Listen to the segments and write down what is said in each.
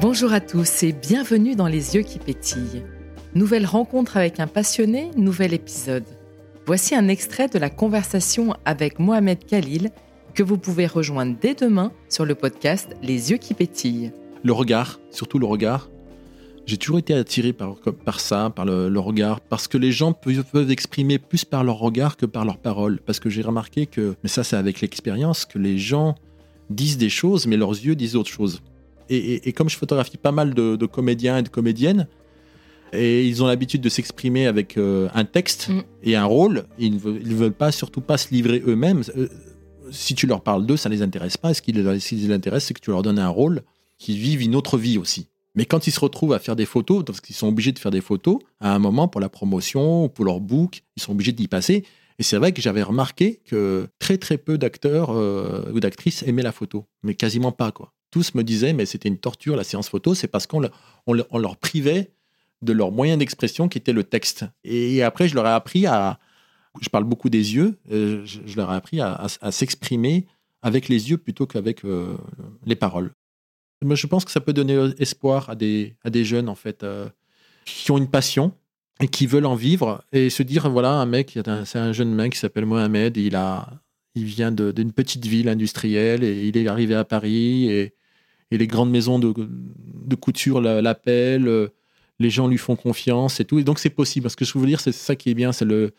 Bonjour à tous et bienvenue dans Les yeux qui pétillent. Nouvelle rencontre avec un passionné, nouvel épisode. Voici un extrait de la conversation avec Mohamed Khalil que vous pouvez rejoindre dès demain sur le podcast Les yeux qui pétillent. Le regard, surtout le regard. J'ai toujours été attiré par, ça, par le, regard, parce que les gens peuvent, peuvent, exprimer plus par leur regard que par leurs paroles. Parce que j'ai remarqué que, mais ça c'est avec l'expérience, que les gens disent des choses, mais leurs yeux disent autre chose. Et, comme je photographie pas mal de comédiens et de comédiennes, et ils ont l'habitude de s'exprimer avec euh, un texte mm. et un rôle. Ils ne veulent, pas, surtout pas se livrer eux-mêmes. Euh, si tu leur parles d'eux, ça ne les intéresse pas. Ce qui les, intéresse, c'est que tu leur donnes un rôle, qu'ils vivent une autre vie aussi. Mais quand ils se retrouvent à faire des photos, parce qu'ils sont obligés de faire des photos, à un moment pour la promotion ou pour leur book, ils sont obligés d'y passer. Et c'est vrai que j'avais remarqué que très très peu d'acteurs euh, ou d'actrices aimaient la photo, mais quasiment pas quoi. Tous me disaient mais c'était une torture la séance photo, c'est parce qu'on leur privait de leur moyen d'expression qui était le texte. Et après, je leur ai appris à, je parle beaucoup des yeux, euh, je, leur ai appris à, s'exprimer avec les yeux plutôt qu'avec euh, les paroles. Moi, je pense que ça peut donner espoir à des, jeunes, en fait, qui ont une passion et qui veulent en vivre et se dire, voilà, un mec, c'est un jeune mec qui s'appelle Mohamed, il, a, il vient d'une petite ville industrielle et il est arrivé à Paris et, et les grandes maisons de, de couture l'appellent les gens lui font confiance et tout. Et donc, c'est possible. Parce que je veux dire, c'est ça qui est bien, c'est le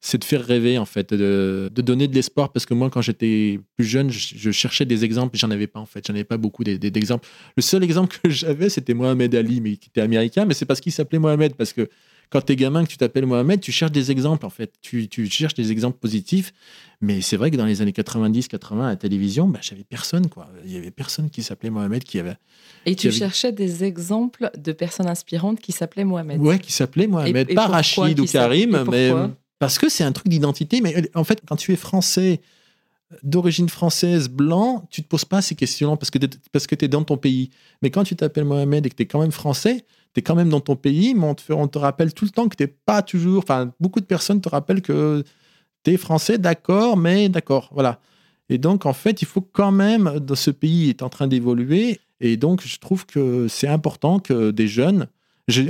c'est de faire rêver en fait, de, donner de l'espoir parce que moi quand j'étais plus jeune, je, cherchais des exemples j'en avais pas en fait, j'en avais pas beaucoup d'exemples. Le seul exemple que j'avais c'était Mohamed Ali, mais qui était américain, mais c'est parce qu'il s'appelait Mohamed parce que quand tu es gamin, que tu t'appelles Mohamed, tu cherches des exemples, en fait. Tu, cherches des exemples positifs. Mais c'est vrai que dans les années 90, 80, à la télévision, bah, j'avais personne, quoi. Il y avait personne qui s'appelait Mohamed qui avait. Et tu cherchais des exemples de personnes inspirantes qui s'appelaient Mohamed. Ouais, qui s'appelaient Mohamed. pas Rachid ou Karim, mais. Parce que c'est un truc d'identité. Mais en fait, quand tu es français, d'origine française, blanc, tu te poses pas ces questions parce que parce que tu es dans ton pays. Mais quand tu t'appelles Mohamed et que tu es quand même français, tu es quand même dans ton pays, mais on te, rappelle tout le temps que tu pas toujours. Enfin, beaucoup de personnes te rappellent que tu es français, d'accord, mais d'accord. Voilà. Et donc, en fait, il faut quand même, dans ce pays est en train d'évoluer. Et donc, je trouve que c'est important que des jeunes.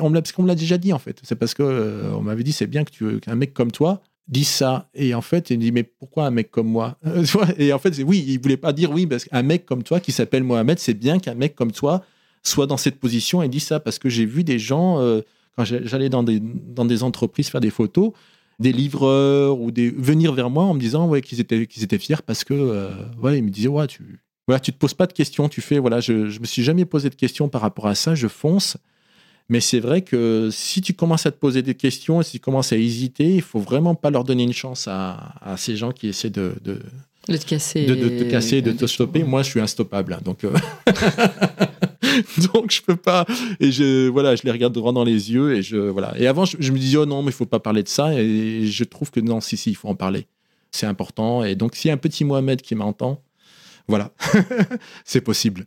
On parce qu'on me l'a déjà dit, en fait. C'est parce qu'on euh, on m'avait dit c'est bien que tu, qu'un mec comme toi dise ça. Et en fait, il me dit mais pourquoi un mec comme moi? Et en fait, oui, il voulait pas dire oui, parce qu'un mec comme toi qui s'appelle Mohamed, c'est bien qu'un mec comme toi soit dans cette position et dit ça parce que j'ai vu des gens, euh, quand j'allais dans des, dans des entreprises faire des photos, des livreurs ou des venir vers moi en me disant ouais, qu'ils étaient, qu'ils étaient fiers parce que euh, ouais, ils me disaient ouais, tu voilà, tu te poses pas de questions, tu fais voilà, je, je me suis jamais posé de questions par rapport à ça, je fonce. Mais c'est vrai que si tu commences à te poser des questions, si tu commences à hésiter, il faut vraiment pas leur donner une chance à, à ces gens qui essaient de, de, de te casser, de, de te casser, de te stopper. Moi, je suis instoppable, hein, donc. Euh, donc je peux pas. Et je voilà je les regarde droit dans les yeux et je voilà. Et avant je, me disais oh non mais il faut pas parler de ça. Et je trouve que non si si il faut en parler. C'est important. Et donc s'il y a un petit Mohamed qui m'entend voilà. C'est possible